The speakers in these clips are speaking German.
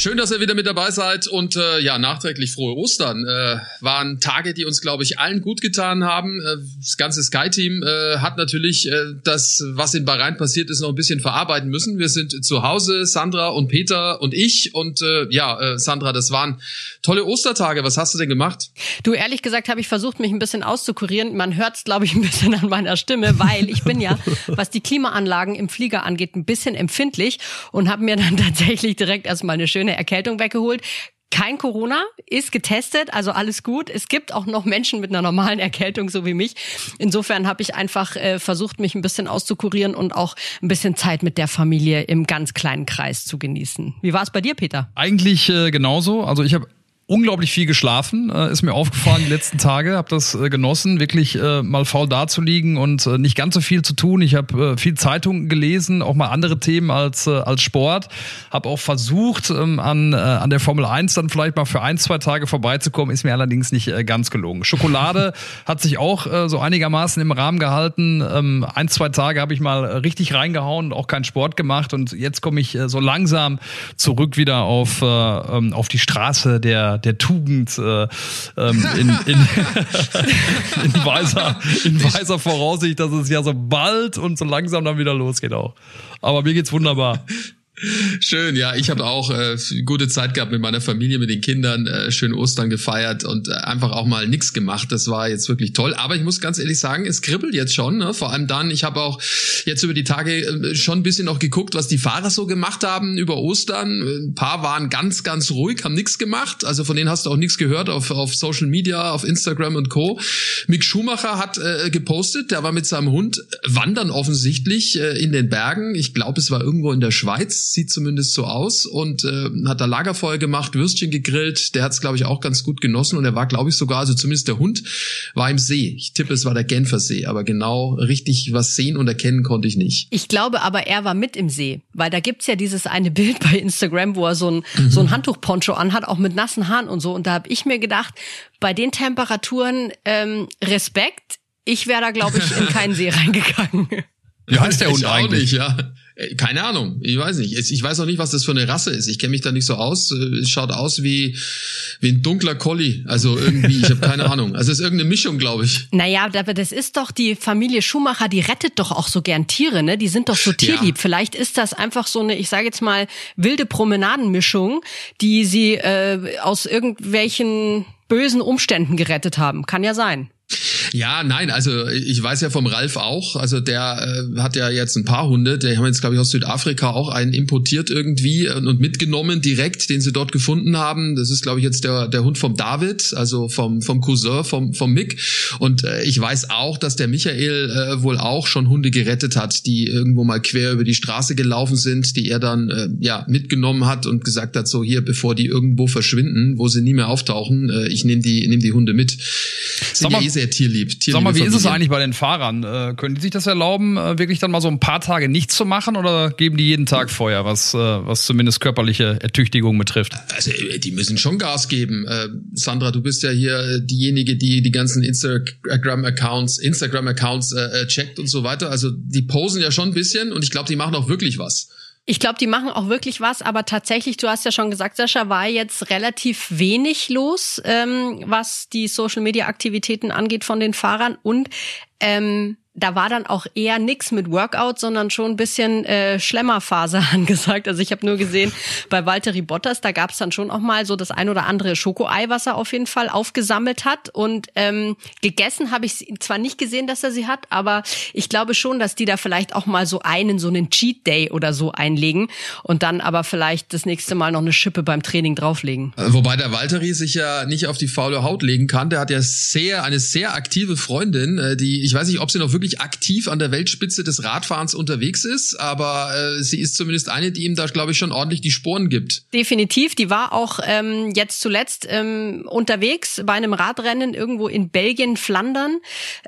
Schön, dass ihr wieder mit dabei seid und äh, ja, nachträglich frohe Ostern. Äh, waren Tage, die uns, glaube ich, allen gut getan haben. Äh, das ganze Sky-Team äh, hat natürlich äh, das, was in Bahrain passiert ist, noch ein bisschen verarbeiten müssen. Wir sind zu Hause, Sandra und Peter und ich. Und äh, ja, äh, Sandra, das waren tolle Ostertage. Was hast du denn gemacht? Du, ehrlich gesagt, habe ich versucht, mich ein bisschen auszukurieren. Man hört es, glaube ich, ein bisschen an meiner Stimme, weil ich bin ja, was die Klimaanlagen im Flieger angeht, ein bisschen empfindlich und habe mir dann tatsächlich direkt erstmal eine schöne eine Erkältung weggeholt. Kein Corona, ist getestet, also alles gut. Es gibt auch noch Menschen mit einer normalen Erkältung, so wie mich. Insofern habe ich einfach äh, versucht, mich ein bisschen auszukurieren und auch ein bisschen Zeit mit der Familie im ganz kleinen Kreis zu genießen. Wie war es bei dir, Peter? Eigentlich äh, genauso. Also ich habe unglaublich viel geschlafen, äh, ist mir aufgefallen die letzten Tage, habe das äh, genossen, wirklich äh, mal faul dazuliegen und äh, nicht ganz so viel zu tun. Ich habe äh, viel Zeitung gelesen, auch mal andere Themen als äh, als Sport, habe auch versucht ähm, an äh, an der Formel 1 dann vielleicht mal für ein, zwei Tage vorbeizukommen, ist mir allerdings nicht äh, ganz gelungen. Schokolade hat sich auch äh, so einigermaßen im Rahmen gehalten. Ähm, ein, zwei Tage habe ich mal richtig reingehauen und auch keinen Sport gemacht und jetzt komme ich äh, so langsam zurück wieder auf äh, ähm, auf die Straße der der, Tugend äh, ähm, in, in, in, weiser, in weiser Voraussicht, dass es ja so bald und so langsam dann wieder losgeht auch. Aber mir geht's wunderbar. Schön, ja. Ich habe auch äh, gute Zeit gehabt mit meiner Familie, mit den Kindern, äh, schön Ostern gefeiert und äh, einfach auch mal nichts gemacht. Das war jetzt wirklich toll. Aber ich muss ganz ehrlich sagen, es kribbelt jetzt schon. Ne? Vor allem dann, ich habe auch jetzt über die Tage äh, schon ein bisschen noch geguckt, was die Fahrer so gemacht haben über Ostern. Ein paar waren ganz, ganz ruhig, haben nichts gemacht. Also von denen hast du auch nichts gehört auf, auf Social Media, auf Instagram und Co. Mick Schumacher hat äh, gepostet, der war mit seinem Hund wandern offensichtlich äh, in den Bergen. Ich glaube, es war irgendwo in der Schweiz sieht zumindest so aus und äh, hat da Lagerfeuer gemacht, Würstchen gegrillt. Der hat es, glaube ich, auch ganz gut genossen und er war, glaube ich, sogar, also zumindest der Hund war im See. Ich tippe, es war der Genfer See, aber genau richtig was sehen und erkennen konnte ich nicht. Ich glaube aber, er war mit im See, weil da gibt's ja dieses eine Bild bei Instagram, wo er so ein, mhm. so ein Handtuchponcho anhat, auch mit nassen Haaren und so. Und da habe ich mir gedacht, bei den Temperaturen ähm, Respekt. Ich wäre da, glaube ich, in keinen See reingegangen. Wie heißt der Hund eigentlich? ja. Äh, keine Ahnung, ich weiß nicht. Ich weiß auch nicht, was das für eine Rasse ist. Ich kenne mich da nicht so aus. Äh, es schaut aus wie, wie ein dunkler Collie. Also irgendwie, ich habe keine Ahnung. Also es ist irgendeine Mischung, glaube ich. Naja, aber das ist doch die Familie Schumacher, die rettet doch auch so gern Tiere, ne? Die sind doch so tierlieb. Ja. Vielleicht ist das einfach so eine, ich sage jetzt mal, wilde Promenadenmischung, die sie äh, aus irgendwelchen bösen Umständen gerettet haben. Kann ja sein. Ja, nein, also ich weiß ja vom Ralf auch, also der äh, hat ja jetzt ein paar Hunde, der haben jetzt glaube ich aus Südafrika auch einen importiert irgendwie und mitgenommen direkt, den sie dort gefunden haben. Das ist glaube ich jetzt der der Hund vom David, also vom vom Cousin vom vom Mick und äh, ich weiß auch, dass der Michael äh, wohl auch schon Hunde gerettet hat, die irgendwo mal quer über die Straße gelaufen sind, die er dann äh, ja mitgenommen hat und gesagt hat so hier, bevor die irgendwo verschwinden, wo sie nie mehr auftauchen, äh, ich nehme die nehme die Hunde mit. Sind ja eh sehr tierlieb lieb. Sag mal, wie Familie. ist es eigentlich bei den Fahrern? Äh, können die sich das erlauben, äh, wirklich dann mal so ein paar Tage nichts zu machen oder geben die jeden Tag Feuer, was, äh, was zumindest körperliche Ertüchtigung betrifft? Also äh, die müssen schon Gas geben. Äh, Sandra, du bist ja hier äh, diejenige, die die ganzen Instagram-Accounts, Instagram-Accounts äh, checkt und so weiter. Also die posen ja schon ein bisschen und ich glaube, die machen auch wirklich was. Ich glaube, die machen auch wirklich was, aber tatsächlich, du hast ja schon gesagt, Sascha, war jetzt relativ wenig los, ähm, was die Social-Media-Aktivitäten angeht von den Fahrern. Und ähm, da war dann auch eher nix mit Workout, sondern schon ein bisschen äh, Schlemmerphase angesagt. Also ich habe nur gesehen, bei Valtteri Bottas, da gab es dann schon auch mal so das ein oder andere Schokoei, was er auf jeden Fall aufgesammelt hat. Und ähm, gegessen habe ich zwar nicht gesehen, dass er sie hat, aber ich glaube schon, dass die da vielleicht auch mal so einen, so einen Cheat Day oder so einlegen und dann aber vielleicht das nächste Mal noch eine Schippe beim Training drauflegen. Äh, wobei der Valtteri sich ja nicht auf die faule Haut legen kann. Der hat ja sehr, eine sehr aktive Freundin, äh, die, ich weiß nicht, ob sie noch wirklich wirklich aktiv an der Weltspitze des Radfahrens unterwegs ist, aber äh, sie ist zumindest eine, die ihm da, glaube ich, schon ordentlich die Sporen gibt. Definitiv. Die war auch ähm, jetzt zuletzt ähm, unterwegs bei einem Radrennen irgendwo in Belgien, Flandern.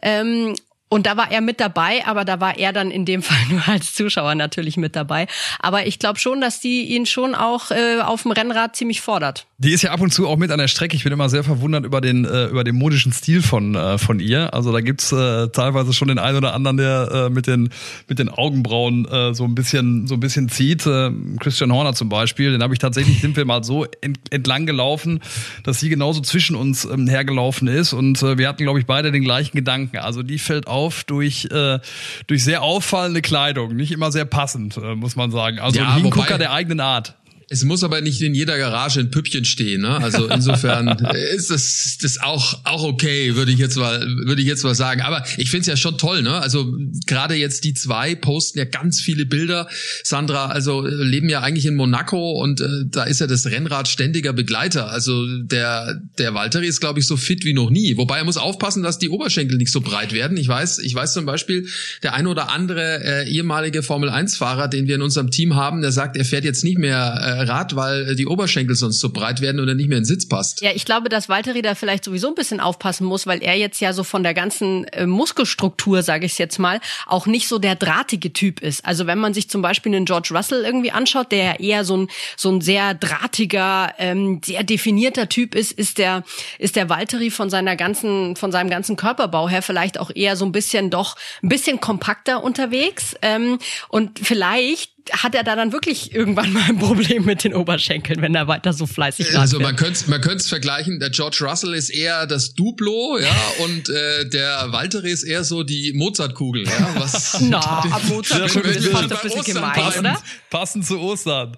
Ähm, Und da war er mit dabei, aber da war er dann in dem Fall nur als Zuschauer natürlich mit dabei. Aber ich glaube schon, dass die ihn schon auch äh, auf dem Rennrad ziemlich fordert. Die ist ja ab und zu auch mit an der Strecke. Ich bin immer sehr verwundert über den äh, über den modischen Stil von äh, von ihr. Also da gibt's äh, teilweise schon den einen oder anderen, der äh, mit den mit den Augenbrauen äh, so ein bisschen so ein bisschen zieht. Äh, Christian Horner zum Beispiel, den habe ich tatsächlich sind wir mal so ent, entlang gelaufen, dass sie genauso zwischen uns ähm, hergelaufen ist und äh, wir hatten glaube ich beide den gleichen Gedanken. Also die fällt auf auf durch, äh, durch sehr auffallende Kleidung. Nicht immer sehr passend, äh, muss man sagen. Also ja, ein Hingucker der eigenen Art. Es muss aber nicht in jeder Garage ein Püppchen stehen, ne? Also insofern ist das, das auch, auch okay, würde ich jetzt mal, würde ich jetzt mal sagen. Aber ich finde es ja schon toll, ne? Also gerade jetzt die zwei posten ja ganz viele Bilder. Sandra, also leben ja eigentlich in Monaco und äh, da ist ja das Rennrad ständiger Begleiter. Also der, der Walteri ist, glaube ich, so fit wie noch nie. Wobei er muss aufpassen, dass die Oberschenkel nicht so breit werden. Ich weiß, ich weiß zum Beispiel, der ein oder andere äh, ehemalige Formel-1-Fahrer, den wir in unserem Team haben, der sagt, er fährt jetzt nicht mehr äh, Rad, weil die Oberschenkel sonst so breit werden oder nicht mehr in den Sitz passt. Ja, ich glaube, dass Valtteri da vielleicht sowieso ein bisschen aufpassen muss, weil er jetzt ja so von der ganzen äh, Muskelstruktur, sage ich jetzt mal, auch nicht so der drahtige Typ ist. Also wenn man sich zum Beispiel einen George Russell irgendwie anschaut, der ja eher so ein so ein sehr drahtiger, ähm, sehr definierter Typ ist, ist der ist der Valtteri von seiner ganzen von seinem ganzen Körperbau her vielleicht auch eher so ein bisschen doch ein bisschen kompakter unterwegs ähm, und vielleicht hat er da dann wirklich irgendwann mal ein Problem mit den Oberschenkeln, wenn er weiter so fleißig Also man könnte man könnte es vergleichen, der George Russell ist eher das Duplo, ja, und äh, der Walter ist eher so die Mozartkugel, ja, was Na, no, Mozartkugel ist fast ein bisschen gemein, passend, oder? Passend zu Ostern.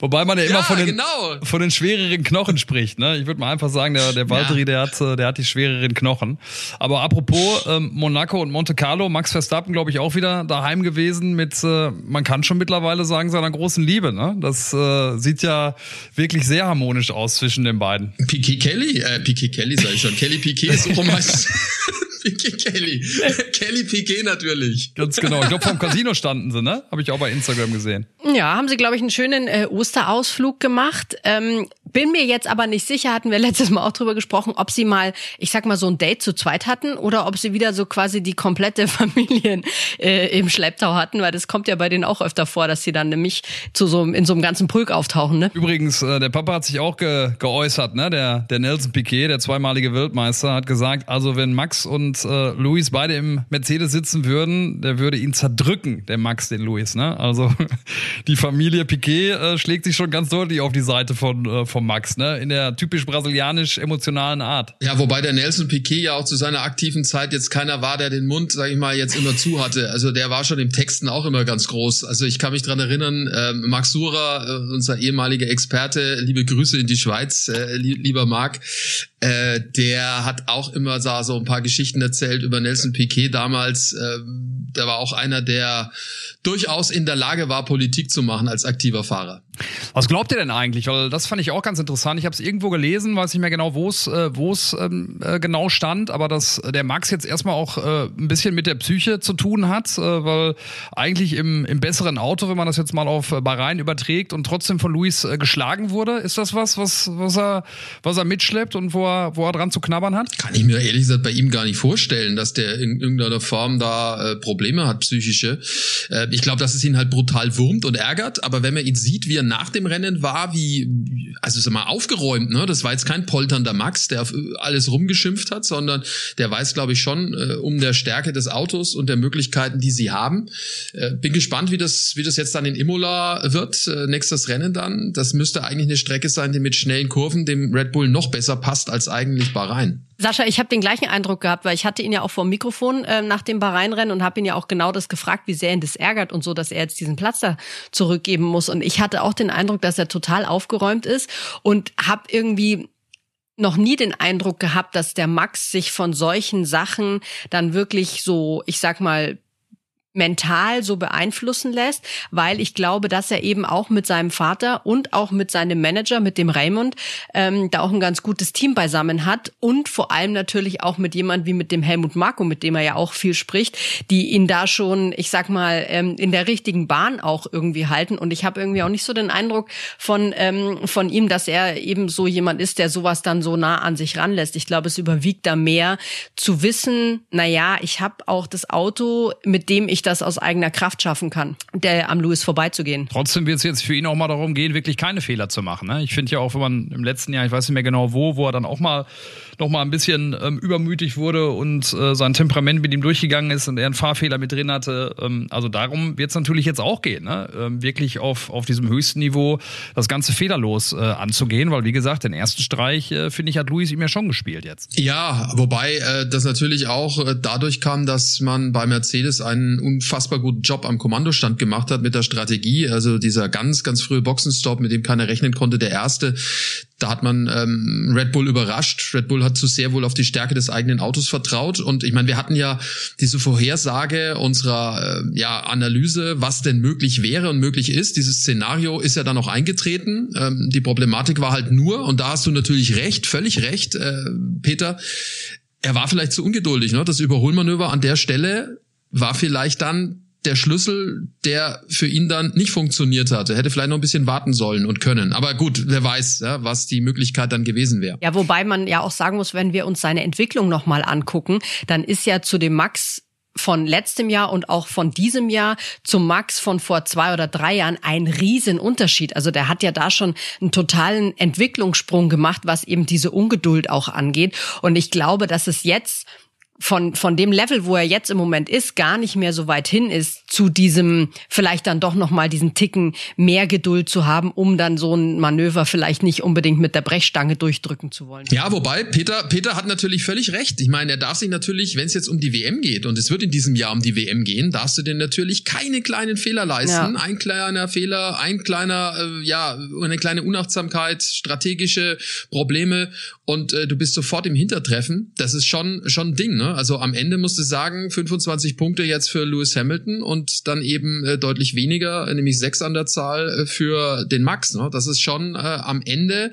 Wobei man ja immer ja, von, den, genau. von den schwereren Knochen spricht. Ne? Ich würde mal einfach sagen, der, der Valtteri, ja. der, hat, äh, der hat die schwereren Knochen. Aber apropos ähm, Monaco und Monte Carlo, Max Verstappen, glaube ich, auch wieder daheim gewesen mit, äh, man kann schon mittlerweile sagen, seiner großen Liebe. Ne? Das äh, sieht ja wirklich sehr harmonisch aus zwischen den beiden. Piquet Kelly, äh, Piquet Kelly sage ich schon, Kelly Piquet ist so heißt Piquet Kelly. Kelly Piquet natürlich. Ganz genau. Ich glaube, vom Casino standen sie, ne? Habe ich auch bei Instagram gesehen. Ja, haben sie, glaube ich, einen schönen äh, Osterausflug gemacht. Ähm, bin mir jetzt aber nicht sicher, hatten wir letztes Mal auch drüber gesprochen, ob sie mal, ich sag mal, so ein Date zu zweit hatten oder ob sie wieder so quasi die komplette Familie äh, im Schlepptau hatten, weil das kommt ja bei denen auch öfter vor, dass sie dann nämlich zu so in so einem ganzen Pulk auftauchen. Ne? Übrigens, äh, der Papa hat sich auch ge geäußert, ne? Der, der Nelson Piquet, der zweimalige Weltmeister, hat gesagt, also wenn Max und äh, Luis beide im Mercedes sitzen würden, der würde ihn zerdrücken, der Max, den Luis. Ne? Also die Familie Piquet äh, schlägt sich schon ganz deutlich auf die Seite von, äh, von vom Max, ne? In der typisch brasilianisch emotionalen Art. Ja, wobei der Nelson Piquet ja auch zu seiner aktiven Zeit jetzt keiner war, der den Mund, sag ich mal, jetzt immer zu hatte. Also der war schon im Texten auch immer ganz groß. Also ich kann mich dran erinnern, äh, Max Sura, äh, unser ehemaliger Experte, liebe Grüße in die Schweiz, äh, lieber Marc, äh, der hat auch immer so, ein paar Geschichten erzählt über Nelson Piquet damals. Äh, der war auch einer, der durchaus in der Lage war, Politik zu machen als aktiver Fahrer. Was glaubt ihr denn eigentlich? Weil das fand ich auch ganz interessant. Ich habe es irgendwo gelesen, weiß nicht mehr genau, wo es äh, wo es ähm, äh, genau stand, aber dass der Max jetzt erstmal auch äh, ein bisschen mit der Psyche zu tun hat, äh, weil eigentlich im, im besseren Auto, wenn man das jetzt mal auf Bahrain überträgt und trotzdem von Luis äh, geschlagen wurde, ist das was, was was er was er mitschleppt und wo er, wo er dran zu knabbern hat? Kann ich mir ehrlich gesagt bei ihm gar nicht vorstellen, dass der in irgendeiner Form da äh, Probleme hat, psychische. Äh, ich glaube, dass es ihn halt brutal wurmt und ärgert, aber wenn man ihn sieht, wie er nach dem Rennen war, wie, also sag mal, aufgeräumt, ne? Das war jetzt kein polternder Max, der auf alles rumgeschimpft hat, sondern der weiß, glaube ich, schon äh, um der Stärke des Autos und der Möglichkeiten, die sie haben. Äh, bin gespannt, wie das, wie das jetzt dann in Imola wird, äh, nächstes Rennen dann. Das müsste eigentlich eine Strecke sein, die mit schnellen Kurven dem Red Bull noch besser passt als eigentlich Bahrain. Sascha, ich habe den gleichen Eindruck gehabt, weil ich hatte ihn ja auch vor dem Mikrofon äh, nach dem Bahrain-Rennen und habe ihn ja auch genau das gefragt, wie sehr ihn das ärgert und so, dass er jetzt diesen Platz da zurückgeben muss. Und ich hatte auch den Eindruck, dass er total aufgeräumt ist und habe irgendwie noch nie den Eindruck gehabt, dass der Max sich von solchen Sachen dann wirklich so, ich sag mal, mental so beeinflussen lässt, weil ich glaube, dass er eben auch mit seinem Vater und auch mit seinem Manager, mit dem Raymond, ähm, da auch ein ganz gutes Team beisammen hat und vor allem natürlich auch mit jemand wie mit dem Helmut Marko, mit dem er ja auch viel spricht, die ihn da schon, ich sag mal, ähm, in der richtigen Bahn auch irgendwie halten. Und ich habe irgendwie auch nicht so den Eindruck von ähm, von ihm, dass er eben so jemand ist, der sowas dann so nah an sich ranlässt. Ich glaube, es überwiegt da mehr zu wissen, na ja, ich habe auch das Auto, mit dem ich das aus eigener Kraft schaffen kann, der am Louis vorbeizugehen. Trotzdem wird es jetzt für ihn auch mal darum gehen, wirklich keine Fehler zu machen. Ne? Ich finde ja auch, wenn man im letzten Jahr, ich weiß nicht mehr genau wo, wo er dann auch mal noch mal ein bisschen ähm, übermütig wurde und äh, sein Temperament mit ihm durchgegangen ist und er einen Fahrfehler mit drin hatte. Ähm, also darum wird es natürlich jetzt auch gehen, ne? ähm, wirklich auf, auf diesem höchsten Niveau das Ganze fehlerlos äh, anzugehen, weil wie gesagt, den ersten Streich, äh, finde ich, hat Luis ihm ja schon gespielt jetzt. Ja, wobei äh, das natürlich auch äh, dadurch kam, dass man bei Mercedes einen unfassbar guten Job am Kommandostand gemacht hat mit der Strategie. Also dieser ganz, ganz frühe Boxenstopp, mit dem keiner rechnen konnte, der erste, da hat man ähm, Red Bull überrascht. Red Bull hat zu sehr wohl auf die Stärke des eigenen Autos vertraut. Und ich meine, wir hatten ja diese Vorhersage unserer äh, ja, Analyse, was denn möglich wäre und möglich ist. Dieses Szenario ist ja dann auch eingetreten. Ähm, die Problematik war halt nur, und da hast du natürlich recht, völlig recht, äh, Peter, er war vielleicht zu ungeduldig. Ne? Das Überholmanöver an der Stelle war vielleicht dann der Schlüssel, der für ihn dann nicht funktioniert hatte. Hätte vielleicht noch ein bisschen warten sollen und können. Aber gut, wer weiß, ja, was die Möglichkeit dann gewesen wäre. Ja, wobei man ja auch sagen muss, wenn wir uns seine Entwicklung nochmal angucken, dann ist ja zu dem Max von letztem Jahr und auch von diesem Jahr zum Max von vor zwei oder drei Jahren ein Riesenunterschied. Also der hat ja da schon einen totalen Entwicklungssprung gemacht, was eben diese Ungeduld auch angeht. Und ich glaube, dass es jetzt von, von dem Level, wo er jetzt im Moment ist, gar nicht mehr so weit hin ist, zu diesem, vielleicht dann doch nochmal diesen Ticken mehr Geduld zu haben, um dann so ein Manöver vielleicht nicht unbedingt mit der Brechstange durchdrücken zu wollen. Ja, wobei, Peter, Peter hat natürlich völlig recht. Ich meine, er darf sich natürlich, wenn es jetzt um die WM geht, und es wird in diesem Jahr um die WM gehen, darfst du dir natürlich keine kleinen Fehler leisten. Ja. Ein kleiner Fehler, ein kleiner, äh, ja, eine kleine Unachtsamkeit, strategische Probleme und äh, du bist sofort im Hintertreffen. Das ist schon, schon ein Ding, ne? Also am Ende musst du sagen, 25 Punkte jetzt für Lewis Hamilton und dann eben äh, deutlich weniger, nämlich sechs an der Zahl äh, für den Max. Ne? Das ist schon äh, am Ende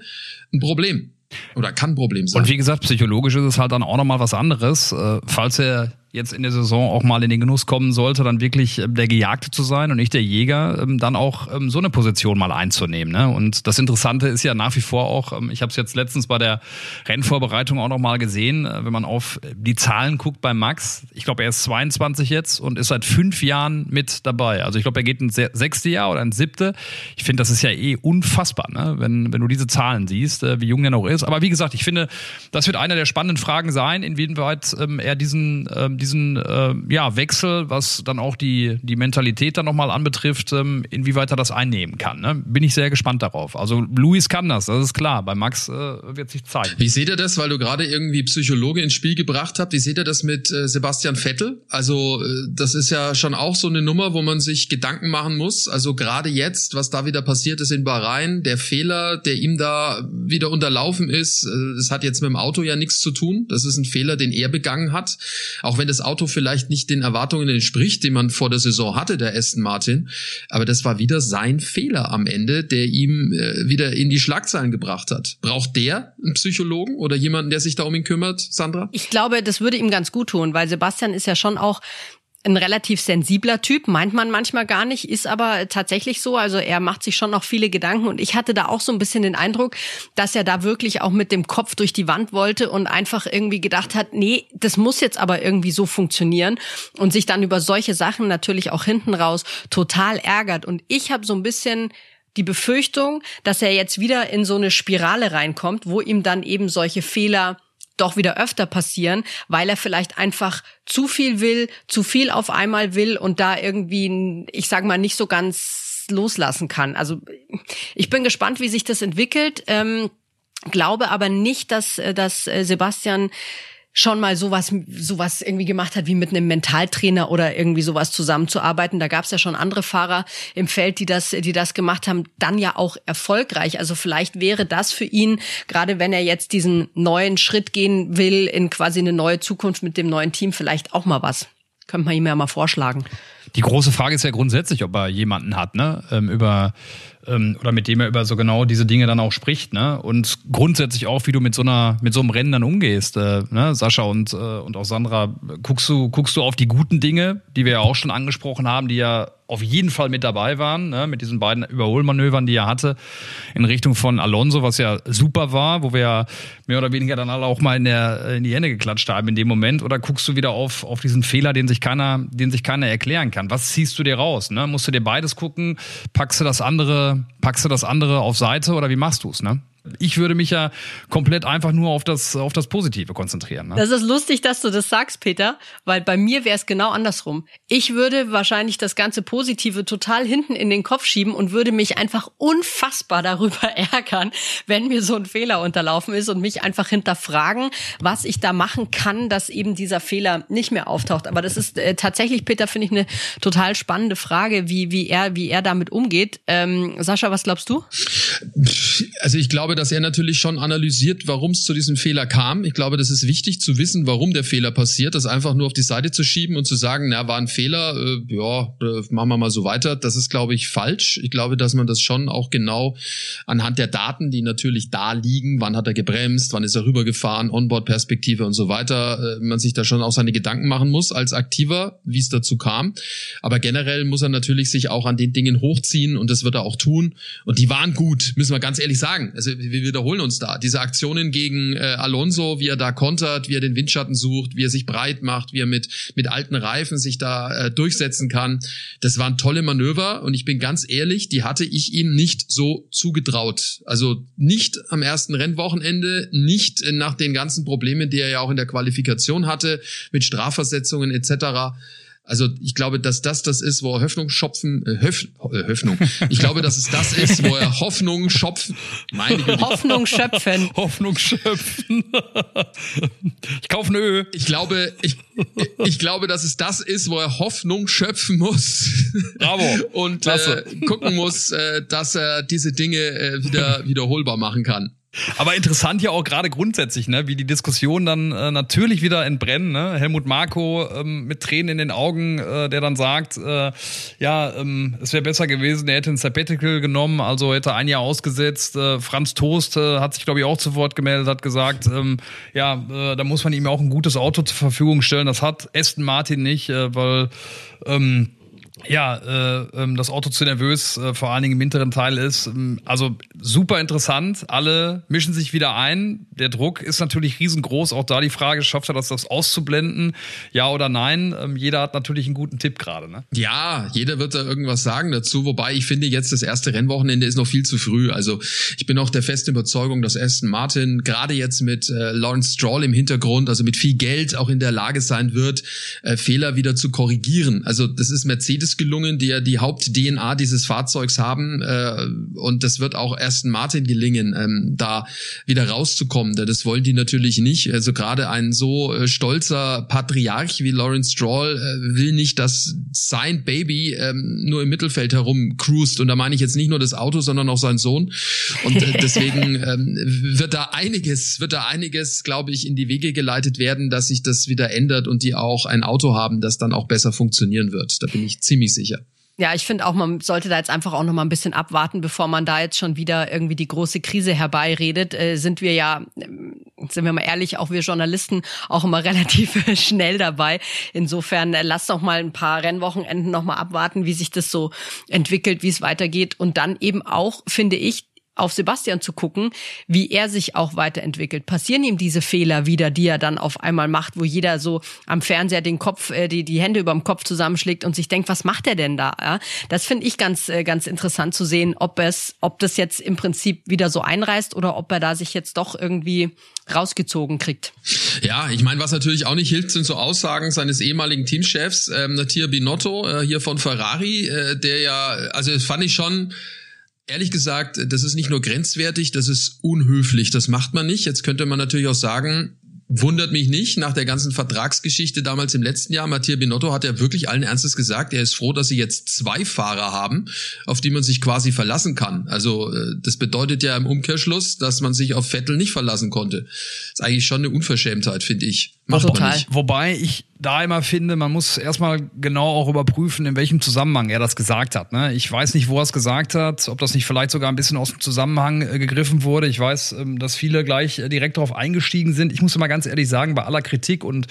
ein Problem. Oder kann ein Problem sein. Und wie gesagt, psychologisch ist es halt dann auch nochmal was anderes. Äh, falls er jetzt in der Saison auch mal in den Genuss kommen sollte, dann wirklich ähm, der Gejagte zu sein und nicht der Jäger, ähm, dann auch ähm, so eine Position mal einzunehmen. Ne? Und das Interessante ist ja nach wie vor auch, ich habe es jetzt letztens bei der Rennvorbereitung auch noch mal gesehen, äh, wenn man auf die Zahlen guckt bei Max, ich glaube, er ist 22 jetzt und ist seit fünf Jahren mit dabei. Also ich glaube, er geht ins sechste Jahr oder ins siebte. Ich finde, das ist ja eh unfassbar, ne? wenn, wenn du diese Zahlen siehst, äh, wie jung er noch ist. Aber wie gesagt, ich finde, das wird einer der spannenden Fragen sein, inwieweit er diesen, ähm, diesen äh, ja, Wechsel, was dann auch die, die Mentalität dann nochmal anbetrifft, ähm, inwieweit er das einnehmen kann. Ne? Bin ich sehr gespannt darauf. Also Luis kann das, das ist klar. Bei Max äh, wird sich zeigen. Wie seht ihr das, weil du gerade irgendwie Psychologe ins Spiel gebracht habt? Wie seht ihr das mit äh, Sebastian Vettel? Also äh, das ist ja schon auch so eine Nummer, wo man sich Gedanken machen muss. Also gerade jetzt, was da wieder passiert ist in Bahrain, der Fehler, der ihm da wieder unterlaufen ist, äh, das hat jetzt mit dem Auto ja nichts zu tun. Das ist ein Fehler, den er begangen hat. Auch wenn das das Auto vielleicht nicht den Erwartungen entspricht, die man vor der Saison hatte, der Aston Martin. Aber das war wieder sein Fehler am Ende, der ihm äh, wieder in die Schlagzeilen gebracht hat. Braucht der einen Psychologen oder jemanden, der sich da um ihn kümmert, Sandra? Ich glaube, das würde ihm ganz gut tun, weil Sebastian ist ja schon auch ein relativ sensibler Typ, meint man manchmal gar nicht, ist aber tatsächlich so. Also er macht sich schon noch viele Gedanken und ich hatte da auch so ein bisschen den Eindruck, dass er da wirklich auch mit dem Kopf durch die Wand wollte und einfach irgendwie gedacht hat, nee, das muss jetzt aber irgendwie so funktionieren und sich dann über solche Sachen natürlich auch hinten raus total ärgert. Und ich habe so ein bisschen die Befürchtung, dass er jetzt wieder in so eine Spirale reinkommt, wo ihm dann eben solche Fehler doch wieder öfter passieren, weil er vielleicht einfach zu viel will, zu viel auf einmal will und da irgendwie, ich sag mal, nicht so ganz loslassen kann. Also ich bin gespannt, wie sich das entwickelt. Ähm, glaube aber nicht, dass, äh, dass äh, Sebastian schon mal sowas sowas irgendwie gemacht hat, wie mit einem Mentaltrainer oder irgendwie sowas zusammenzuarbeiten. Da gab es ja schon andere Fahrer im Feld, die das, die das gemacht haben, dann ja auch erfolgreich. Also vielleicht wäre das für ihn, gerade wenn er jetzt diesen neuen Schritt gehen will in quasi eine neue Zukunft mit dem neuen Team, vielleicht auch mal was. Könnte man ihm ja mal vorschlagen. Die große Frage ist ja grundsätzlich, ob er jemanden hat, ne? Ähm, über ähm, oder mit dem er über so genau diese Dinge dann auch spricht, ne? Und grundsätzlich auch, wie du mit so einer, mit so einem Rennen dann umgehst, äh, ne? Sascha und, äh, und auch Sandra, guckst du, guckst du auf die guten Dinge, die wir ja auch schon angesprochen haben, die ja auf jeden Fall mit dabei waren, ne, mit diesen beiden Überholmanövern, die er hatte, in Richtung von Alonso, was ja super war, wo wir ja mehr oder weniger dann alle auch mal in, der, in die Hände geklatscht haben in dem Moment. Oder guckst du wieder auf, auf diesen Fehler, den sich keiner, den sich keiner erklären kann? Was ziehst du dir raus? Ne? Musst du dir beides gucken? Packst du das andere, packst du das andere auf Seite oder wie machst du es? Ne? Ich würde mich ja komplett einfach nur auf das, auf das Positive konzentrieren. Ne? Das ist lustig, dass du das sagst, Peter, weil bei mir wäre es genau andersrum. Ich würde wahrscheinlich das ganze Positive total hinten in den Kopf schieben und würde mich einfach unfassbar darüber ärgern, wenn mir so ein Fehler unterlaufen ist und mich einfach hinterfragen, was ich da machen kann, dass eben dieser Fehler nicht mehr auftaucht. Aber das ist äh, tatsächlich, Peter, finde ich eine total spannende Frage, wie, wie er, wie er damit umgeht. Ähm, Sascha, was glaubst du? Also ich dass er natürlich schon analysiert, warum es zu diesem Fehler kam. Ich glaube, das ist wichtig zu wissen, warum der Fehler passiert. Das einfach nur auf die Seite zu schieben und zu sagen, na, war ein Fehler, äh, ja, äh, machen wir mal so weiter. Das ist, glaube ich, falsch. Ich glaube, dass man das schon auch genau anhand der Daten, die natürlich da liegen, wann hat er gebremst, wann ist er rübergefahren, Onboard-Perspektive und so weiter, äh, man sich da schon auch seine Gedanken machen muss als Aktiver, wie es dazu kam. Aber generell muss er natürlich sich auch an den Dingen hochziehen und das wird er auch tun. Und die waren gut, müssen wir ganz ehrlich sagen. Also wir wiederholen uns da. Diese Aktionen gegen äh, Alonso, wie er da kontert, wie er den Windschatten sucht, wie er sich breit macht, wie er mit, mit alten Reifen sich da äh, durchsetzen kann, das waren tolle Manöver und ich bin ganz ehrlich, die hatte ich ihm nicht so zugetraut. Also nicht am ersten Rennwochenende, nicht nach den ganzen Problemen, die er ja auch in der Qualifikation hatte, mit Strafversetzungen etc. Also ich glaube, dass das das ist, wo er Hoffnung schopfen, äh, Höf, äh, Hoffnung. Ich glaube, dass es das ist, wo er Hoffnung schopfen. Meine Güte. Hoffnung schöpfen. Hoffnung schöpfen. ich kaufe eine Ö. Ich glaube, ich, ich glaube, dass es das ist, wo er Hoffnung schöpfen muss. Bravo. Und äh, gucken muss, äh, dass er diese Dinge äh, wieder wiederholbar machen kann. Aber interessant ja auch gerade grundsätzlich, ne, wie die Diskussion dann äh, natürlich wieder entbrennen. Ne? Helmut Marko ähm, mit Tränen in den Augen, äh, der dann sagt, äh, ja, ähm, es wäre besser gewesen, er hätte ein Sabbatical genommen, also hätte ein Jahr ausgesetzt. Äh, Franz Toast äh, hat sich, glaube ich, auch zu Wort gemeldet, hat gesagt, ähm, ja, äh, da muss man ihm auch ein gutes Auto zur Verfügung stellen. Das hat Aston Martin nicht, äh, weil ähm, ja, äh, ähm, das Auto zu nervös, äh, vor allen Dingen im hinteren Teil ist. Ähm, also super interessant. Alle mischen sich wieder ein. Der Druck ist natürlich riesengroß. Auch da die Frage, schafft er das, das auszublenden? Ja oder nein? Ähm, jeder hat natürlich einen guten Tipp gerade. Ne? Ja, jeder wird da irgendwas sagen dazu. Wobei ich finde, jetzt das erste Rennwochenende ist noch viel zu früh. Also ich bin auch der festen Überzeugung, dass Aston Martin gerade jetzt mit äh, Lawrence Stroll im Hintergrund, also mit viel Geld auch in der Lage sein wird, äh, Fehler wieder zu korrigieren. Also das ist Mercedes gelungen, die ja die Haupt-DNA dieses Fahrzeugs haben. Äh, und das wird auch Aston Martin gelingen, ähm, da wieder rauszukommen. Das wollen die natürlich nicht. Also gerade ein so äh, stolzer Patriarch wie Lawrence Stroll äh, will nicht, dass sein Baby ähm, nur im Mittelfeld herum cruist. Und da meine ich jetzt nicht nur das Auto, sondern auch sein Sohn. Und äh, deswegen ähm, wird da einiges, wird da einiges, glaube ich, in die Wege geleitet werden, dass sich das wieder ändert und die auch ein Auto haben, das dann auch besser funktionieren wird. Da bin ich ziemlich ziemlich sicher. Ja, ich finde auch, man sollte da jetzt einfach auch noch mal ein bisschen abwarten, bevor man da jetzt schon wieder irgendwie die große Krise herbeiredet. Äh, sind wir ja, äh, sind wir mal ehrlich, auch wir Journalisten auch immer relativ schnell dabei. Insofern äh, lasst doch mal ein paar Rennwochenenden noch mal abwarten, wie sich das so entwickelt, wie es weitergeht und dann eben auch, finde ich, auf Sebastian zu gucken, wie er sich auch weiterentwickelt. Passieren ihm diese Fehler wieder, die er dann auf einmal macht, wo jeder so am Fernseher den Kopf, äh, die, die Hände über dem Kopf zusammenschlägt und sich denkt, was macht er denn da? Ja, das finde ich ganz, äh, ganz interessant zu sehen, ob es, ob das jetzt im Prinzip wieder so einreißt oder ob er da sich jetzt doch irgendwie rausgezogen kriegt. Ja, ich meine, was natürlich auch nicht hilft, sind so Aussagen seines ehemaligen Teamchefs, ähm, Natia Binotto, äh, hier von Ferrari, äh, der ja, also das fand ich schon, Ehrlich gesagt, das ist nicht nur grenzwertig, das ist unhöflich. Das macht man nicht. Jetzt könnte man natürlich auch sagen, wundert mich nicht, nach der ganzen Vertragsgeschichte damals im letzten Jahr, Mattia Binotto hat ja wirklich allen Ernstes gesagt, er ist froh, dass sie jetzt zwei Fahrer haben, auf die man sich quasi verlassen kann. Also äh, das bedeutet ja im Umkehrschluss, dass man sich auf Vettel nicht verlassen konnte. Das ist eigentlich schon eine Unverschämtheit, finde ich. Macht Total. Wobei ich da immer finde, man muss erstmal genau auch überprüfen, in welchem Zusammenhang er das gesagt hat. Ne? Ich weiß nicht, wo er es gesagt hat, ob das nicht vielleicht sogar ein bisschen aus dem Zusammenhang äh, gegriffen wurde. Ich weiß, ähm, dass viele gleich äh, direkt darauf eingestiegen sind. Ich muss mal ganz ehrlich sagen, bei aller Kritik und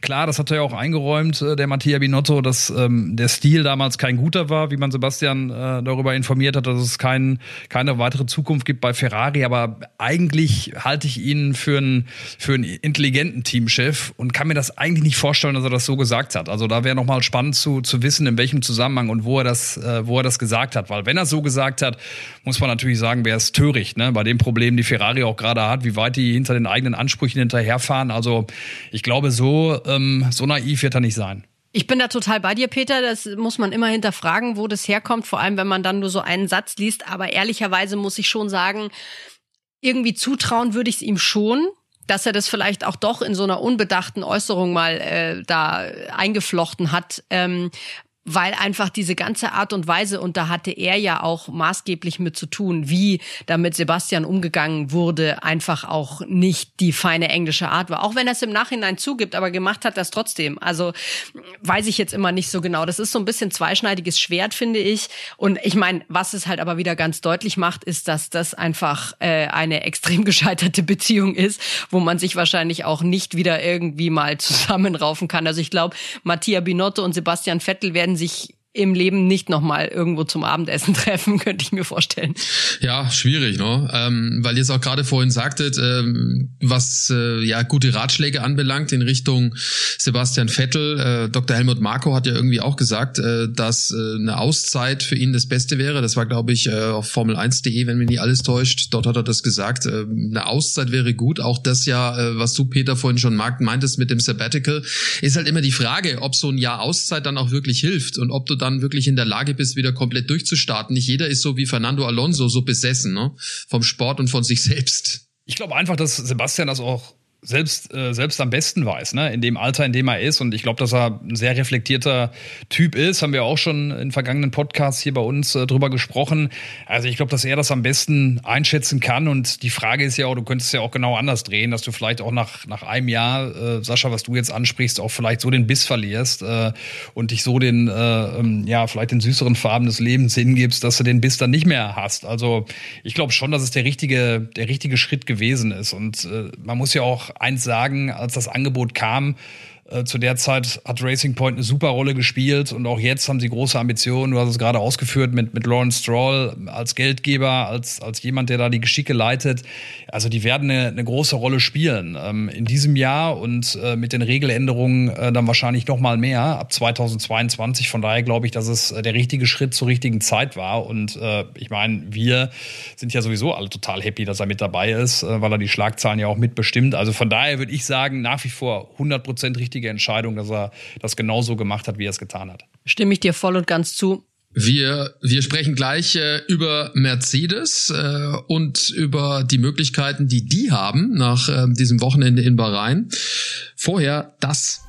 klar, das hat er ja auch eingeräumt, äh, der Mattia Binotto, dass ähm, der Stil damals kein guter war, wie man Sebastian äh, darüber informiert hat, dass es kein, keine weitere Zukunft gibt bei Ferrari. Aber eigentlich halte ich ihn für einen, für einen intelligenten Teamchef und kann mir das eigentlich nicht vorstellen, dass er das so gesagt hat. Also da wäre nochmal spannend zu, zu wissen, in welchem Zusammenhang und wo er das, äh, wo er das gesagt hat. Weil wenn er so gesagt hat, muss man natürlich sagen, wäre es töricht, ne? Bei dem Problem, die Ferrari auch gerade hat, wie weit die hinter den eigenen Ansprüchen hinterherfahren. Also ich glaube, so, ähm, so naiv wird er nicht sein. Ich bin da total bei dir, Peter. Das muss man immer hinterfragen, wo das herkommt, vor allem wenn man dann nur so einen Satz liest. Aber ehrlicherweise muss ich schon sagen, irgendwie zutrauen würde ich es ihm schon, dass er das vielleicht auch doch in so einer unbedachten Äußerung mal äh, da eingeflochten hat. Ähm, weil einfach diese ganze Art und Weise, und da hatte er ja auch maßgeblich mit zu tun, wie damit Sebastian umgegangen wurde, einfach auch nicht die feine englische Art war. Auch wenn er es im Nachhinein zugibt, aber gemacht hat das trotzdem. Also weiß ich jetzt immer nicht so genau. Das ist so ein bisschen zweischneidiges Schwert, finde ich. Und ich meine, was es halt aber wieder ganz deutlich macht, ist, dass das einfach äh, eine extrem gescheiterte Beziehung ist, wo man sich wahrscheinlich auch nicht wieder irgendwie mal zusammenraufen kann. Also ich glaube, Mattia Binotto und Sebastian Vettel werden sich im Leben nicht nochmal irgendwo zum Abendessen treffen, könnte ich mir vorstellen. Ja, schwierig, ne? Ähm, weil ihr es auch gerade vorhin sagtet, ähm, was äh, ja gute Ratschläge anbelangt in Richtung Sebastian Vettel. Äh, Dr. Helmut Marko hat ja irgendwie auch gesagt, äh, dass äh, eine Auszeit für ihn das Beste wäre. Das war, glaube ich, äh, auf Formel1.de, wenn mich nicht alles täuscht. Dort hat er das gesagt. Äh, eine Auszeit wäre gut. Auch das ja, äh, was du, Peter, vorhin schon meintest mit dem Sabbatical, ist halt immer die Frage, ob so ein Jahr Auszeit dann auch wirklich hilft und ob du dann wirklich in der Lage bist, wieder komplett durchzustarten. Nicht jeder ist so wie Fernando Alonso so besessen, ne? Vom Sport und von sich selbst. Ich glaube einfach, dass Sebastian das auch selbst, äh, selbst am besten weiß, ne? in dem Alter, in dem er ist. Und ich glaube, dass er ein sehr reflektierter Typ ist. Haben wir auch schon in vergangenen Podcasts hier bei uns äh, drüber gesprochen. Also ich glaube, dass er das am besten einschätzen kann. Und die Frage ist ja auch, du könntest ja auch genau anders drehen, dass du vielleicht auch nach, nach einem Jahr, äh, Sascha, was du jetzt ansprichst, auch vielleicht so den Biss verlierst äh, und dich so den, äh, ähm, ja, vielleicht den süßeren Farben des Lebens hingibst, dass du den Biss dann nicht mehr hast. Also ich glaube schon, dass es der richtige, der richtige Schritt gewesen ist. Und äh, man muss ja auch eins sagen, als das Angebot kam, äh, zu der Zeit hat Racing Point eine super Rolle gespielt und auch jetzt haben sie große Ambitionen. Du hast es gerade ausgeführt mit, mit Lawrence Stroll als Geldgeber, als, als jemand, der da die Geschicke leitet. Also die werden eine, eine große Rolle spielen ähm, in diesem Jahr und äh, mit den Regeländerungen äh, dann wahrscheinlich noch mal mehr ab 2022. Von daher glaube ich, dass es äh, der richtige Schritt zur richtigen Zeit war. Und äh, ich meine, wir sind ja sowieso alle total happy, dass er mit dabei ist, weil er die Schlagzahlen ja auch mitbestimmt. Also von daher würde ich sagen, nach wie vor 100 Prozent richtig richtige Entscheidung, dass er das genauso gemacht hat, wie er es getan hat. Stimme ich dir voll und ganz zu. Wir, wir sprechen gleich äh, über Mercedes äh, und über die Möglichkeiten, die die haben nach äh, diesem Wochenende in Bahrain. Vorher das.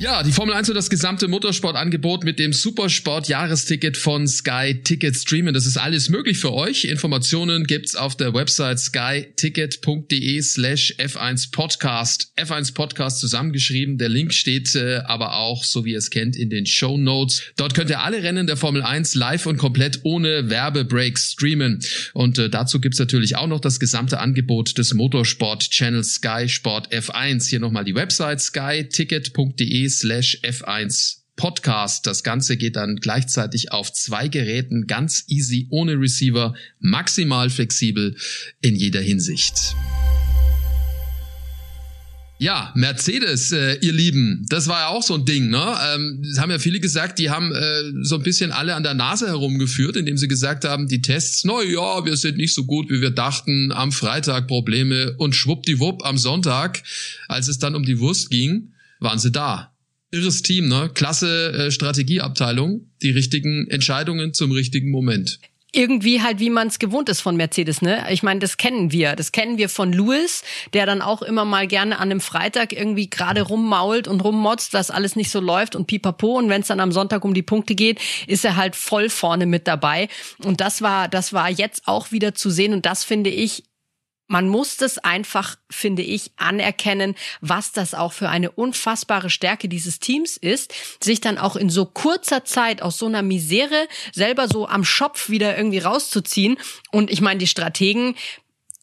Ja, die Formel 1 und das gesamte Motorsportangebot mit dem Supersport-Jahresticket von Sky Ticket Streamen. Das ist alles möglich für euch. Informationen gibt's auf der Website skyticket.de slash F1 Podcast. F1 Podcast zusammengeschrieben. Der Link steht äh, aber auch, so wie ihr es kennt, in den Show Notes. Dort könnt ihr alle Rennen der Formel 1 live und komplett ohne Werbebreaks streamen. Und äh, dazu gibt's natürlich auch noch das gesamte Angebot des Motorsport-Channels Sky Sport F1. Hier nochmal die Website skyticket.de slash F1 Podcast. Das Ganze geht dann gleichzeitig auf zwei Geräten, ganz easy, ohne Receiver, maximal flexibel in jeder Hinsicht. Ja, Mercedes, äh, ihr Lieben, das war ja auch so ein Ding, ne? Ähm, haben ja viele gesagt, die haben äh, so ein bisschen alle an der Nase herumgeführt, indem sie gesagt haben, die Tests, na ja, wir sind nicht so gut, wie wir dachten, am Freitag Probleme und schwuppdiwupp am Sonntag, als es dann um die Wurst ging, waren sie da irres Team, ne? Klasse äh, Strategieabteilung, die richtigen Entscheidungen zum richtigen Moment irgendwie halt, wie man es gewohnt ist von Mercedes, ne? Ich meine, das kennen wir. Das kennen wir von Lewis, der dann auch immer mal gerne an einem Freitag irgendwie gerade rummault und rummotzt, dass alles nicht so läuft und pipapo. Und wenn es dann am Sonntag um die Punkte geht, ist er halt voll vorne mit dabei. Und das war, das war jetzt auch wieder zu sehen. Und das finde ich man muss das einfach, finde ich, anerkennen, was das auch für eine unfassbare Stärke dieses Teams ist, sich dann auch in so kurzer Zeit aus so einer Misere selber so am Schopf wieder irgendwie rauszuziehen. Und ich meine, die Strategen,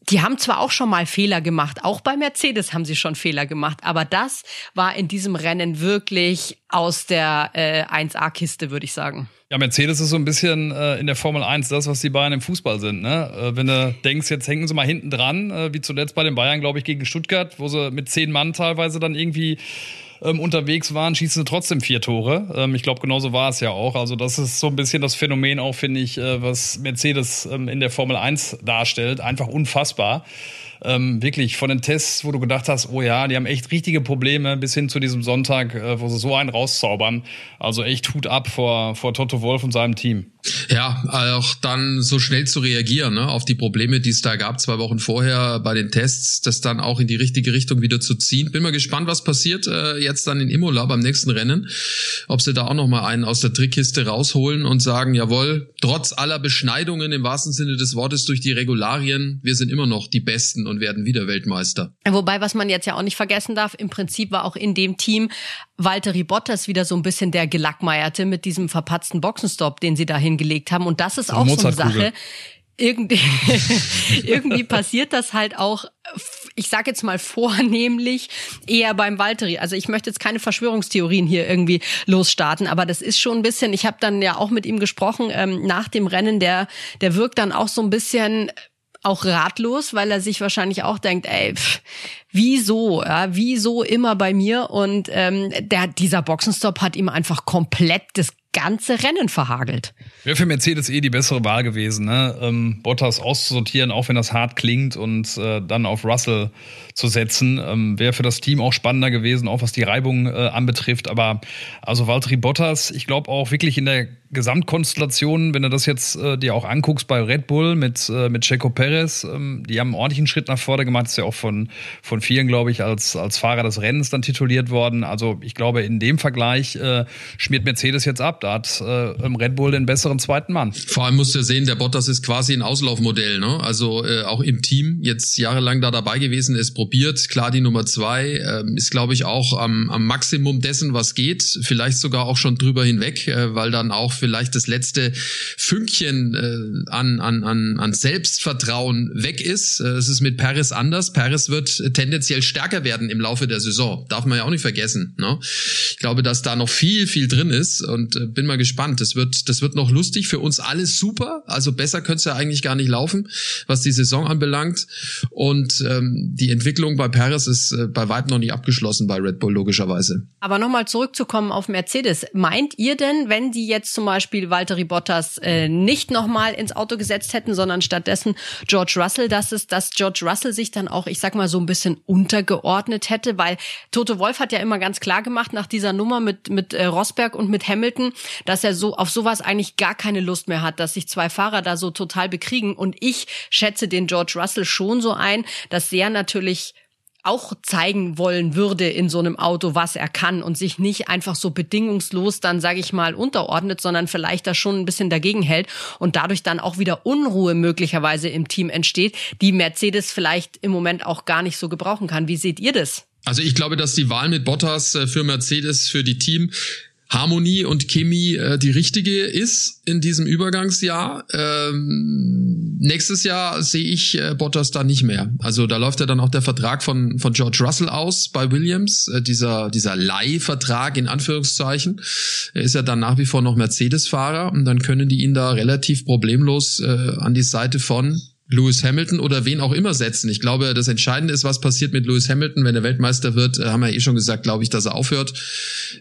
die haben zwar auch schon mal Fehler gemacht, auch bei Mercedes haben sie schon Fehler gemacht, aber das war in diesem Rennen wirklich aus der äh, 1A-Kiste, würde ich sagen. Ja, Mercedes ist so ein bisschen äh, in der Formel 1 das, was die Bayern im Fußball sind. Ne? Äh, wenn du denkst, jetzt hängen sie mal hinten dran, äh, wie zuletzt bei den Bayern, glaube ich, gegen Stuttgart, wo sie mit zehn Mann teilweise dann irgendwie ähm, unterwegs waren, schießen sie trotzdem vier Tore. Ähm, ich glaube, genauso war es ja auch. Also das ist so ein bisschen das Phänomen auch, finde ich, äh, was Mercedes ähm, in der Formel 1 darstellt. Einfach unfassbar ähm, wirklich von den Tests, wo du gedacht hast, oh ja, die haben echt richtige Probleme, bis hin zu diesem Sonntag, äh, wo sie so einen rauszaubern. Also echt Hut ab vor, vor Toto Wolf und seinem Team. Ja, auch dann so schnell zu reagieren ne, auf die Probleme, die es da gab, zwei Wochen vorher bei den Tests, das dann auch in die richtige Richtung wieder zu ziehen. Bin mal gespannt, was passiert äh, jetzt dann in Imola beim nächsten Rennen. Ob sie da auch noch mal einen aus der Trickkiste rausholen und sagen, jawohl, trotz aller Beschneidungen im wahrsten Sinne des Wortes durch die Regularien, wir sind immer noch die Besten und werden wieder Weltmeister. Wobei, was man jetzt ja auch nicht vergessen darf, im Prinzip war auch in dem Team Valtteri Bottas wieder so ein bisschen der Gelackmeierte mit diesem verpatzten Boxenstopp, den sie da hingelegt haben. Und das ist auch so eine Sache. Irgendwie, irgendwie passiert das halt auch, ich sage jetzt mal vornehmlich, eher beim Valtteri. Also ich möchte jetzt keine Verschwörungstheorien hier irgendwie losstarten, aber das ist schon ein bisschen, ich habe dann ja auch mit ihm gesprochen ähm, nach dem Rennen, der, der wirkt dann auch so ein bisschen auch ratlos, weil er sich wahrscheinlich auch denkt, ey, pff, wieso, ja, wieso immer bei mir? Und ähm, der, dieser Boxenstopp hat ihm einfach komplett das ganze Rennen verhagelt. Wäre für Mercedes eh die bessere Wahl gewesen, ne? Ähm, Bottas auszusortieren, auch wenn das hart klingt und äh, dann auf Russell zu setzen. Ähm, Wäre für das Team auch spannender gewesen, auch was die Reibung äh, anbetrifft. Aber also Valtteri Bottas, ich glaube auch wirklich in der Gesamtkonstellation, wenn du das jetzt äh, dir auch anguckst bei Red Bull mit, äh, mit Checo Perez, ähm, die haben einen ordentlichen Schritt nach vorne gemacht, ist ja auch von, von vielen, glaube ich, als, als Fahrer des Rennens dann tituliert worden. Also ich glaube, in dem Vergleich äh, schmiert Mercedes jetzt ab. Da hat äh, Red Bull den besseren zweiten Mann. Vor allem musst du sehen, der Bottas ist quasi ein Auslaufmodell, ne? Also äh, auch im Team jetzt jahrelang da dabei gewesen, ist probiert. Klar, die Nummer zwei äh, ist, glaube ich, auch am, am Maximum dessen, was geht. Vielleicht sogar auch schon drüber hinweg, äh, weil dann auch vielleicht das letzte Fünkchen äh, an, an, an, an Selbstvertrauen weg ist. Äh, es ist mit Paris anders. Paris wird tendenziell stärker werden im Laufe der Saison. Darf man ja auch nicht vergessen. Ne? Ich glaube, dass da noch viel, viel drin ist und äh, bin mal gespannt. Das wird, das wird noch lustig. Für uns alles super. Also besser könnte es ja eigentlich gar nicht laufen, was die Saison anbelangt. Und ähm, die Entwicklung bei Paris ist äh, bei weitem noch nicht abgeschlossen bei Red Bull, logischerweise. Aber nochmal zurückzukommen auf Mercedes. Meint ihr denn, wenn die jetzt zum Beispiel Valtteri Bottas äh, nicht nochmal ins Auto gesetzt hätten, sondern stattdessen George Russell, dass es, dass George Russell sich dann auch, ich sag mal, so ein bisschen untergeordnet hätte? Weil Toto Wolf hat ja immer ganz klar gemacht nach dieser Nummer mit, mit äh, Rosberg und mit Hamilton, dass er so auf sowas eigentlich gar keine Lust mehr hat, dass sich zwei Fahrer da so total bekriegen. Und ich schätze den George Russell schon so ein, dass der natürlich auch zeigen wollen würde in so einem Auto, was er kann und sich nicht einfach so bedingungslos dann, sage ich mal, unterordnet, sondern vielleicht da schon ein bisschen dagegen hält und dadurch dann auch wieder Unruhe möglicherweise im Team entsteht, die Mercedes vielleicht im Moment auch gar nicht so gebrauchen kann. Wie seht ihr das? Also ich glaube, dass die Wahl mit Bottas äh, für Mercedes, für die Team Harmonie und Chemie äh, die richtige ist in diesem Übergangsjahr. Ähm, nächstes Jahr sehe ich äh, Bottas da nicht mehr. Also da läuft ja dann auch der Vertrag von von George Russell aus bei Williams, äh, dieser dieser Leihvertrag in Anführungszeichen. Er ist ja dann nach wie vor noch Mercedes-Fahrer und dann können die ihn da relativ problemlos äh, an die Seite von Lewis Hamilton oder wen auch immer setzen. Ich glaube, das Entscheidende ist, was passiert mit Lewis Hamilton. Wenn er Weltmeister wird, äh, haben wir eh schon gesagt, glaube ich, dass er aufhört.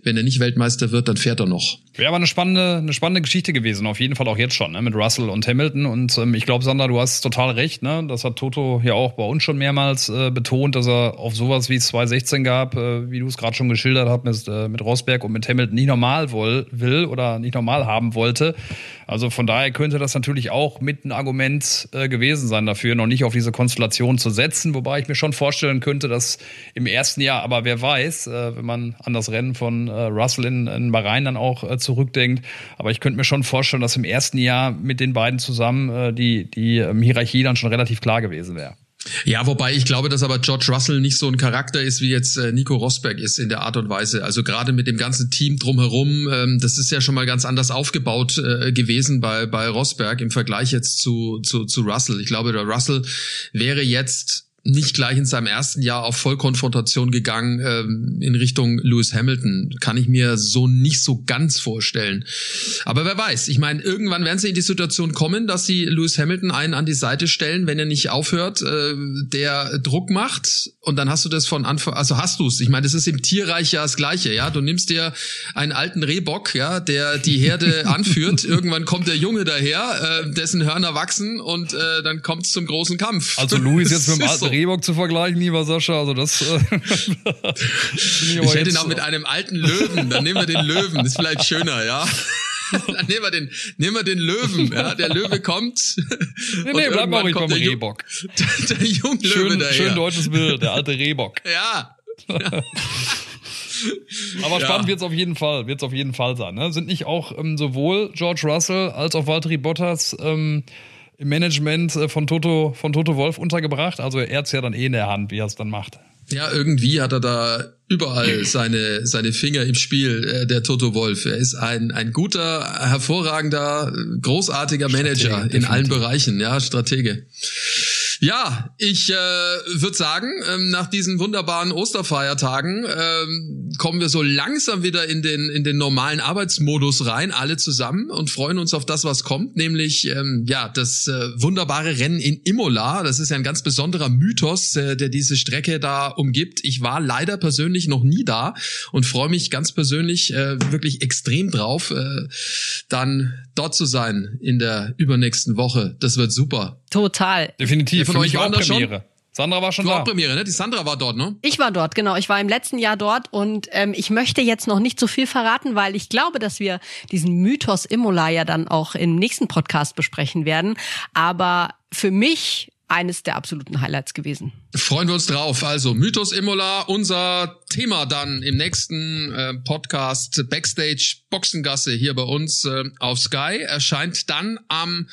Wenn er nicht Weltmeister wird, dann fährt er noch. Wäre aber eine spannende, eine spannende Geschichte gewesen, auf jeden Fall auch jetzt schon, ne, mit Russell und Hamilton. Und ähm, ich glaube, Sander, du hast total recht. Ne? Das hat Toto ja auch bei uns schon mehrmals äh, betont, dass er auf sowas wie es 2016 gab, äh, wie du es gerade schon geschildert hast, mit, äh, mit Rosberg und mit Hamilton nicht normal woll, will oder nicht normal haben wollte. Also von daher könnte das natürlich auch mit ein Argument äh, gewesen sein dafür, noch nicht auf diese Konstellation zu setzen. Wobei ich mir schon vorstellen könnte, dass im ersten Jahr, aber wer weiß, äh, wenn man an das Rennen von äh, Russell in, in Bahrain dann auch äh, zurückdenkt. Aber ich könnte mir schon vorstellen, dass im ersten Jahr mit den beiden zusammen äh, die, die ähm, Hierarchie dann schon relativ klar gewesen wäre. Ja, wobei ich glaube, dass aber George Russell nicht so ein Charakter ist, wie jetzt äh, Nico Rosberg ist in der Art und Weise. Also gerade mit dem ganzen Team drumherum, ähm, das ist ja schon mal ganz anders aufgebaut äh, gewesen bei, bei Rosberg im Vergleich jetzt zu, zu, zu Russell. Ich glaube, der Russell wäre jetzt nicht gleich in seinem ersten Jahr auf Vollkonfrontation gegangen ähm, in Richtung Lewis Hamilton. Kann ich mir so nicht so ganz vorstellen. Aber wer weiß, ich meine, irgendwann werden sie in die Situation kommen, dass sie Lewis Hamilton einen an die Seite stellen, wenn er nicht aufhört, äh, der Druck macht. Und dann hast du das von Anfang, also hast du es. Ich meine, das ist im Tierreich ja das Gleiche, ja. Du nimmst dir einen alten Rehbock, ja, der die Herde anführt. irgendwann kommt der Junge daher, äh, dessen Hörner wachsen und äh, dann kommt es zum großen Kampf. Also Louis jetzt mit dem alten so. Rehbock zu vergleichen, lieber Sascha. Also das. Äh, ich, ich hätte ihn auch mit einem alten Löwen. Dann nehmen wir den Löwen. Das ist vielleicht schöner, ja. Dann nehmen wir den, nehmen wir den Löwen. Ja, der Löwe kommt. Nee, nee, bleib mal ruhig beim Rehbock. Der, der Junglöwe schön, daher. Schön deutsches Bild, der alte Rehbock. Ja. ja. Aber ja. spannend wird es auf jeden Fall, wird auf jeden Fall sein. Ne? Sind nicht auch ähm, sowohl George Russell als auch Valtteri Bottas ähm, im Management äh, von Toto, von Toto Wolf untergebracht. Also er hat es ja dann eh in der Hand, wie er es dann macht. Ja, irgendwie hat er da überall seine, seine Finger im Spiel, äh, der Toto Wolf. Er ist ein, ein guter, hervorragender, großartiger Manager Stratege, in allen Bereichen, ja, Stratege. Ja, ich äh, würde sagen, ähm, nach diesen wunderbaren Osterfeiertagen ähm, kommen wir so langsam wieder in den in den normalen Arbeitsmodus rein, alle zusammen und freuen uns auf das, was kommt, nämlich ähm, ja das äh, wunderbare Rennen in Imola. Das ist ja ein ganz besonderer Mythos, äh, der diese Strecke da umgibt. Ich war leider persönlich noch nie da und freue mich ganz persönlich äh, wirklich extrem drauf, äh, dann dort zu sein in der übernächsten Woche. Das wird super. Total. Definitiv. Von euch auch Premiere. Schon? Sandra war schon du da. Auch Premiere, ne? Die Sandra war dort, ne? Ich war dort, genau. Ich war im letzten Jahr dort und ähm, ich möchte jetzt noch nicht so viel verraten, weil ich glaube, dass wir diesen Mythos Imola ja dann auch im nächsten Podcast besprechen werden. Aber für mich eines der absoluten Highlights gewesen. Freuen wir uns drauf. Also Mythos Imola, unser Thema dann im nächsten äh, Podcast Backstage Boxengasse hier bei uns äh, auf Sky erscheint dann am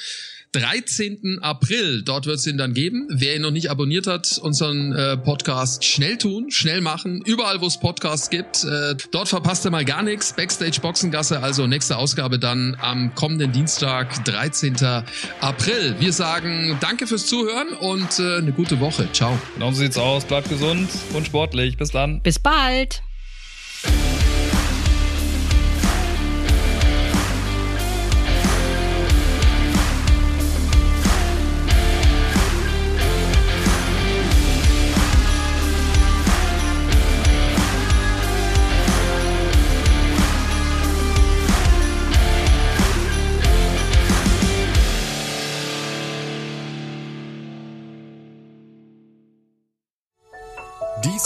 13. April. Dort wird es ihn dann geben. Wer ihn noch nicht abonniert hat, unseren äh, Podcast schnell tun, schnell machen. Überall, wo es Podcasts gibt. Äh, dort verpasst ihr mal gar nichts. Backstage Boxengasse, also nächste Ausgabe dann am kommenden Dienstag, 13. April. Wir sagen danke fürs Zuhören und äh, eine gute Woche. Ciao. Genau so sieht's aus. Bleibt gesund und sportlich. Bis dann. Bis bald.